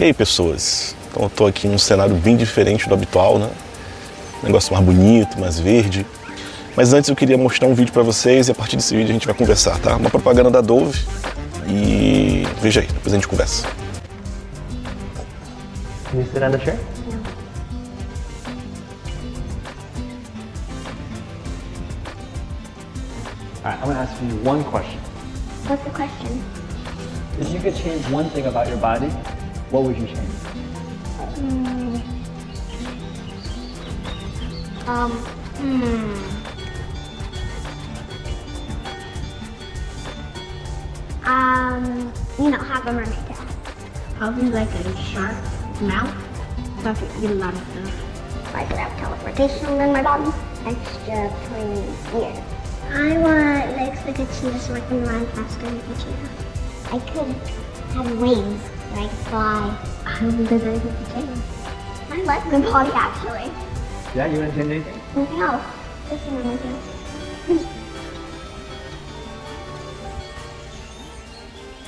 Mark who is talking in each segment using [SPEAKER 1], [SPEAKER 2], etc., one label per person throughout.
[SPEAKER 1] E aí, pessoas? Então, eu estou aqui num cenário bem diferente do habitual, né? Um negócio mais bonito, mais verde. Mas antes eu queria mostrar um vídeo para vocês e a partir desse vídeo a gente vai conversar, tá? Uma propaganda da Dove e veja aí, depois a gente conversa.
[SPEAKER 2] The chair? All right, I'm gonna ask you one question.
[SPEAKER 3] What's the question?
[SPEAKER 2] If you could change one thing about your body, what would you change?
[SPEAKER 3] Um, hmm. Um, you know, have a mermaid tail.
[SPEAKER 4] Probably like a shark mouth. So I could eat a lot of stuff.
[SPEAKER 3] Like to have teleportation in my body. Extra pointy ears.
[SPEAKER 4] I want legs like a cheetah so I can run faster like a cheetah.
[SPEAKER 3] I could have wings, like fly.
[SPEAKER 4] I don't think there's anything to change.
[SPEAKER 3] I like my body actually.
[SPEAKER 2] Yeah, you wouldn't change anything?
[SPEAKER 3] Just thing.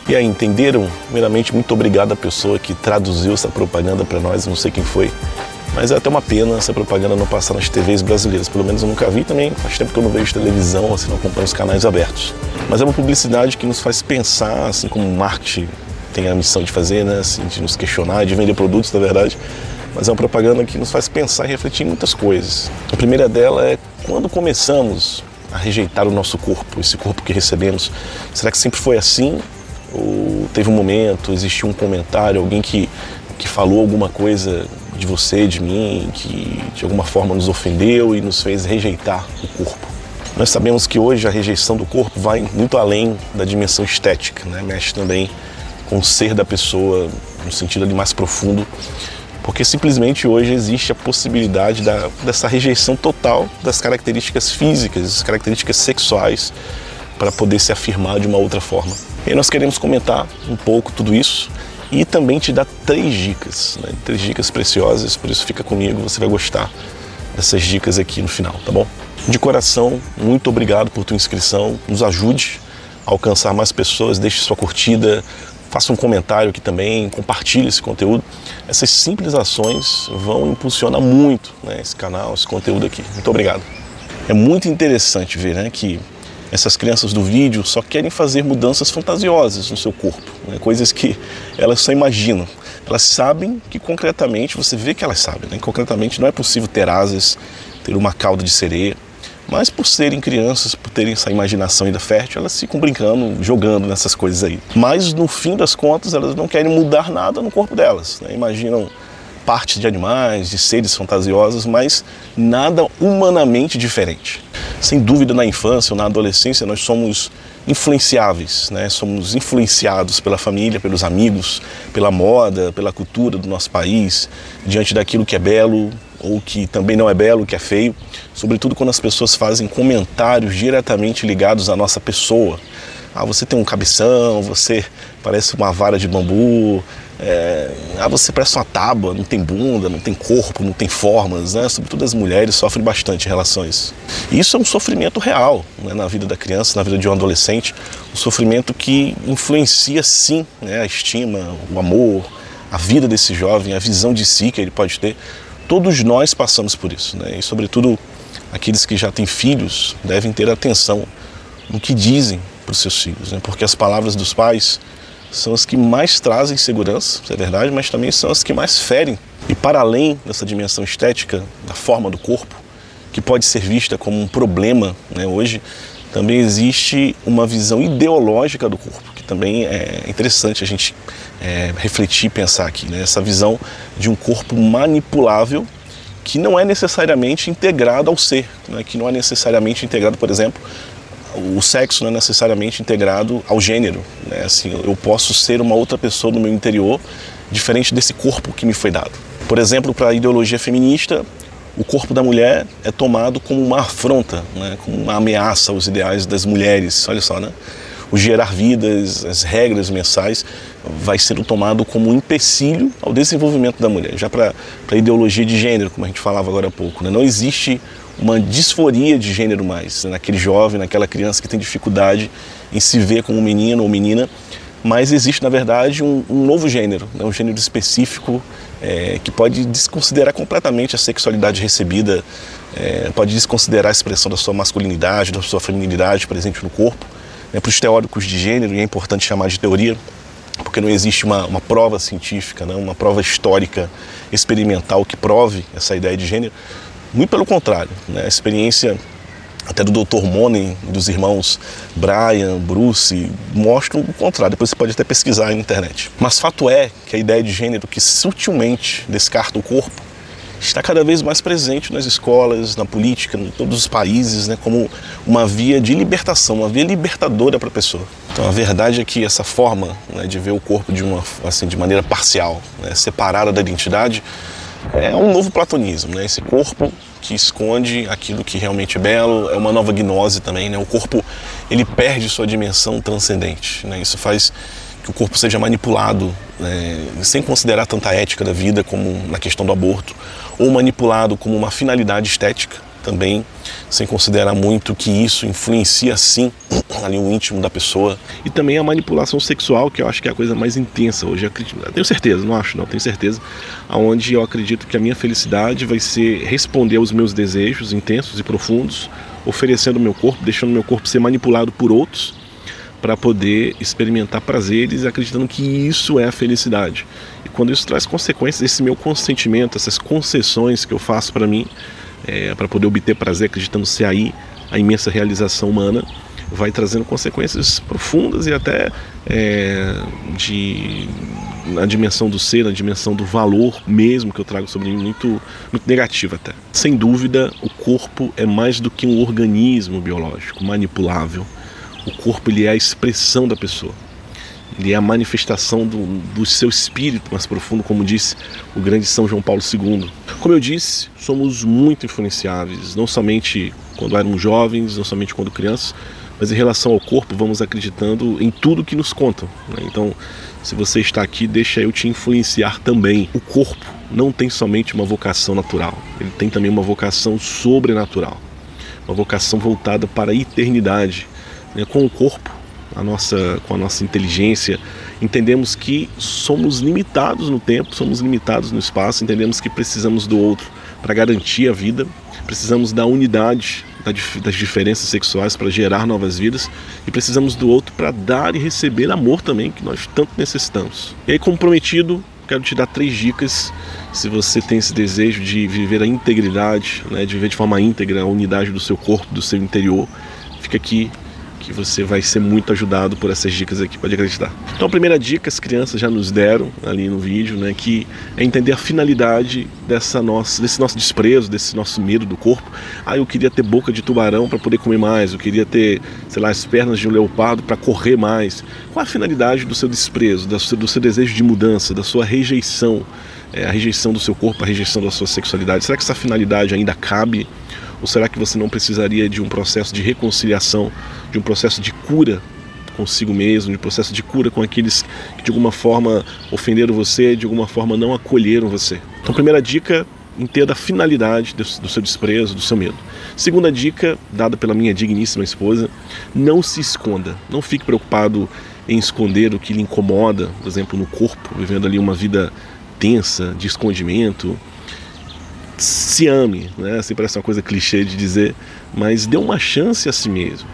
[SPEAKER 1] E aí, entenderam? Primeiramente, muito obrigado à pessoa que traduziu essa propaganda para nós, não sei quem foi. Mas é até uma pena essa propaganda não passar nas TVs brasileiras. Pelo menos eu nunca vi também. Faz tempo que eu não vejo televisão, assim, não acompanho os canais abertos. Mas é uma publicidade que nos faz pensar, assim como marketing tem a missão de fazer, né? Assim, de nos questionar, de vender produtos, na verdade. Mas é uma propaganda que nos faz pensar e refletir em muitas coisas. A primeira dela é quando começamos a rejeitar o nosso corpo, esse corpo que recebemos. Será que sempre foi assim? Ou teve um momento, existiu um comentário, alguém que, que falou alguma coisa de você, de mim, que de alguma forma nos ofendeu e nos fez rejeitar o corpo? Nós sabemos que hoje a rejeição do corpo vai muito além da dimensão estética, né? mexe também com o ser da pessoa no sentido ali mais profundo, porque simplesmente hoje existe a possibilidade da, dessa rejeição total das características físicas, das características sexuais, para poder se afirmar de uma outra forma. E nós queremos comentar um pouco tudo isso e também te dar três dicas, né? três dicas preciosas, por isso fica comigo, você vai gostar dessas dicas aqui no final, tá bom? De coração, muito obrigado por tua inscrição, nos ajude a alcançar mais pessoas, deixe sua curtida, faça um comentário aqui também, compartilhe esse conteúdo. Essas simples ações vão impulsionar muito né, esse canal, esse conteúdo aqui. Muito obrigado. É muito interessante ver né, que essas crianças do vídeo só querem fazer mudanças fantasiosas no seu corpo, né? coisas que elas só imaginam. Elas sabem que concretamente, você vê que elas sabem, né? concretamente não é possível ter asas, ter uma cauda de sereia, mas por serem crianças, por terem essa imaginação ainda fértil, elas ficam brincando, jogando nessas coisas aí. Mas no fim das contas, elas não querem mudar nada no corpo delas. Né? Imaginam partes de animais, de seres fantasiosos, mas nada humanamente diferente. Sem dúvida, na infância ou na adolescência, nós somos influenciáveis, né? somos influenciados pela família, pelos amigos, pela moda, pela cultura do nosso país, diante daquilo que é belo ou que também não é belo, que é feio, sobretudo quando as pessoas fazem comentários diretamente ligados à nossa pessoa. Ah, você tem um cabeção, você parece uma vara de bambu, é, ah, você parece uma tábua, não tem bunda, não tem corpo, não tem formas, né? Sobretudo as mulheres sofrem bastante em relação a isso. E isso é um sofrimento real né? na vida da criança, na vida de um adolescente, um sofrimento que influencia sim né? a estima, o amor, a vida desse jovem, a visão de si que ele pode ter. Todos nós passamos por isso, né? E sobretudo aqueles que já têm filhos devem ter atenção no que dizem para os seus filhos, né? Porque as palavras dos pais são as que mais trazem segurança, isso é verdade, mas também são as que mais ferem. E para além dessa dimensão estética, da forma do corpo, que pode ser vista como um problema né, hoje, também existe uma visão ideológica do corpo, também é interessante a gente é, refletir e pensar aqui. Né? Essa visão de um corpo manipulável que não é necessariamente integrado ao ser, né? que não é necessariamente integrado, por exemplo, o sexo não é necessariamente integrado ao gênero. Né? Assim, eu posso ser uma outra pessoa no meu interior, diferente desse corpo que me foi dado. Por exemplo, para a ideologia feminista, o corpo da mulher é tomado como uma afronta, né? como uma ameaça aos ideais das mulheres. Olha só, né? O gerar vidas, as regras mensais, vai ser tomado como um empecilho ao desenvolvimento da mulher. Já para a ideologia de gênero, como a gente falava agora há pouco, né? não existe uma disforia de gênero mais, naquele jovem, naquela criança que tem dificuldade em se ver como menino ou menina, mas existe na verdade um, um novo gênero, né? um gênero específico é, que pode desconsiderar completamente a sexualidade recebida, é, pode desconsiderar a expressão da sua masculinidade, da sua feminilidade presente no corpo. Né? Para os teóricos de gênero, e é importante chamar de teoria, porque não existe uma, uma prova científica, né? uma prova histórica, experimental que prove essa ideia de gênero. Muito pelo contrário, né? a experiência até do Dr. Monen, dos irmãos Brian, Bruce, mostram o contrário. Depois você pode até pesquisar aí na internet. Mas fato é que a ideia de gênero que sutilmente descarta o corpo está cada vez mais presente nas escolas, na política, em todos os países, né, como uma via de libertação, uma via libertadora para a pessoa. Então a verdade é que essa forma né, de ver o corpo de uma assim de maneira parcial, né, separada da identidade, é um novo platonismo, né? Esse corpo que esconde aquilo que realmente é belo, é uma nova gnose também, né? O corpo ele perde sua dimensão transcendente, né? Isso faz que o corpo seja manipulado né? sem considerar tanta ética da vida como na questão do aborto, ou manipulado como uma finalidade estética também, sem considerar muito que isso influencia sim ali o íntimo da pessoa. E também a manipulação sexual, que eu acho que é a coisa mais intensa hoje. Eu tenho certeza, não acho não, tenho certeza, aonde eu acredito que a minha felicidade vai ser responder aos meus desejos intensos e profundos, oferecendo meu corpo, deixando meu corpo ser manipulado por outros para poder experimentar prazeres, acreditando que isso é a felicidade. E quando isso traz consequências, esse meu consentimento, essas concessões que eu faço para mim, é, para poder obter prazer, acreditando ser aí a imensa realização humana, vai trazendo consequências profundas e até é, de na dimensão do ser, na dimensão do valor mesmo que eu trago sobre mim, muito, muito negativa até. Sem dúvida, o corpo é mais do que um organismo biológico manipulável. O corpo ele é a expressão da pessoa. Ele é a manifestação do, do seu espírito mais profundo, como disse o grande São João Paulo II. Como eu disse, somos muito influenciáveis, não somente quando éramos jovens, não somente quando crianças, mas em relação ao corpo, vamos acreditando em tudo que nos contam. Né? Então, se você está aqui, deixa eu te influenciar também. O corpo não tem somente uma vocação natural, ele tem também uma vocação sobrenatural, uma vocação voltada para a eternidade. Né? Com o corpo, a nossa, com a nossa inteligência, entendemos que somos limitados no tempo, somos limitados no espaço, entendemos que precisamos do outro para garantir a vida, precisamos da unidade das diferenças sexuais para gerar novas vidas e precisamos do outro para dar e receber amor também, que nós tanto necessitamos. E aí, comprometido, quero te dar três dicas se você tem esse desejo de viver a integridade, né, de viver de forma íntegra a unidade do seu corpo, do seu interior. Fica aqui que você vai ser muito ajudado por essas dicas aqui, pode acreditar. Então a primeira dica as crianças já nos deram ali no vídeo, né, que é entender a finalidade dessa nossa, desse nosso desprezo, desse nosso medo do corpo. Ah, eu queria ter boca de tubarão para poder comer mais, eu queria ter, sei lá, as pernas de um leopardo para correr mais. Qual a finalidade do seu desprezo, do seu, do seu desejo de mudança, da sua rejeição? É, a rejeição do seu corpo, a rejeição da sua sexualidade. Será que essa finalidade ainda cabe? Ou será que você não precisaria de um processo de reconciliação, de um processo de cura consigo mesmo, de processo de cura com aqueles que de alguma forma ofenderam você, de alguma forma não acolheram você? Então, primeira dica, entenda a finalidade do seu desprezo, do seu medo. Segunda dica, dada pela minha digníssima esposa, não se esconda. Não fique preocupado em esconder o que lhe incomoda, por exemplo, no corpo, vivendo ali uma vida tensa, de escondimento, se ame, né? Parece uma coisa clichê de dizer, mas dê uma chance a si mesmo.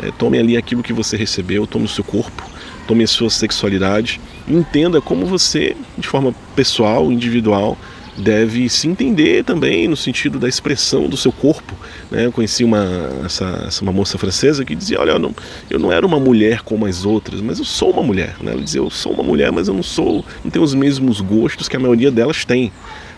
[SPEAKER 1] Né? Tome ali aquilo que você recebeu, tome o seu corpo, tome a sua sexualidade, entenda como você, de forma pessoal, individual, deve se entender também no sentido da expressão do seu corpo. Né? Eu conheci uma, essa, uma moça francesa que dizia: Olha, eu não, eu não era uma mulher como as outras, mas eu sou uma mulher. Né? Ela dizia: Eu sou uma mulher, mas eu não sou, não tenho os mesmos gostos que a maioria delas tem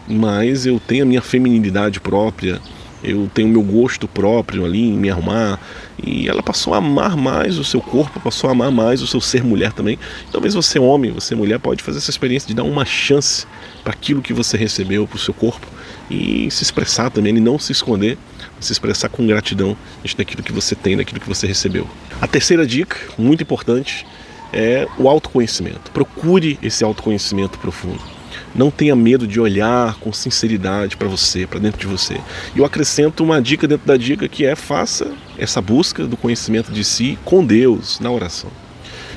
[SPEAKER 1] mas eu tenho a minha feminilidade própria, eu tenho meu gosto próprio ali em me arrumar. E ela passou a amar mais o seu corpo, passou a amar mais o seu ser mulher também. Talvez você, homem, você, mulher, pode fazer essa experiência de dar uma chance para aquilo que você recebeu, para o seu corpo, e se expressar também, e não se esconder, se expressar com gratidão diante daquilo que você tem, daquilo que você recebeu. A terceira dica, muito importante, é o autoconhecimento. Procure esse autoconhecimento profundo. Não tenha medo de olhar com sinceridade para você, para dentro de você. E eu acrescento uma dica dentro da dica que é faça essa busca do conhecimento de si com Deus na oração.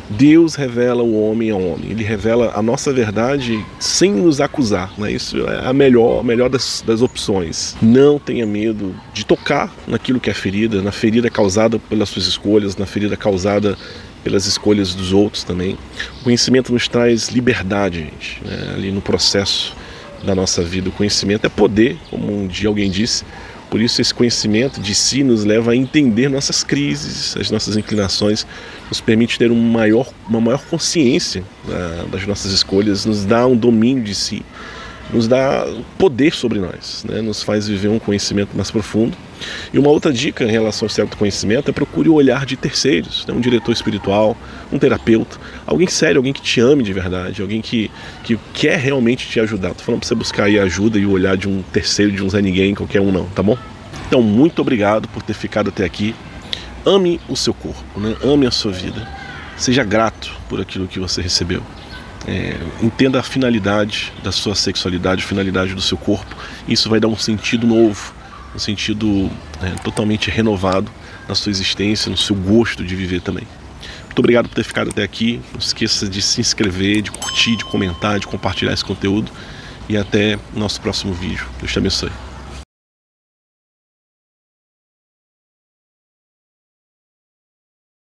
[SPEAKER 1] Deus revela o homem ao homem. Ele revela a nossa verdade sem nos acusar. Né? Isso é a melhor, a melhor das, das opções. Não tenha medo de tocar naquilo que é ferida, na ferida causada pelas suas escolhas, na ferida causada pelas escolhas dos outros também. O conhecimento nos traz liberdade, gente, né? ali no processo da nossa vida. O conhecimento é poder, como um dia alguém disse. Por isso, esse conhecimento de si nos leva a entender nossas crises, as nossas inclinações, nos permite ter um maior, uma maior consciência né, das nossas escolhas, nos dá um domínio de si, nos dá poder sobre nós, né, nos faz viver um conhecimento mais profundo. E uma outra dica em relação ao certo conhecimento é procure o olhar de terceiros, né, um diretor espiritual, um terapeuta, alguém sério, alguém que te ame de verdade, alguém que, que quer realmente te ajudar. Estou falando para você buscar aí ajuda e o olhar de um terceiro, de um Zé Ninguém, qualquer um não, tá bom? Então, muito obrigado por ter ficado até aqui. Ame o seu corpo, né? ame a sua vida. Seja grato por aquilo que você recebeu. É, entenda a finalidade da sua sexualidade, a finalidade do seu corpo. Isso vai dar um sentido novo, um sentido é, totalmente renovado na sua existência, no seu gosto de viver também. Muito obrigado por ter ficado até aqui. Não esqueça de se inscrever, de curtir, de comentar, de compartilhar esse conteúdo. E até nosso próximo vídeo. Deus te abençoe.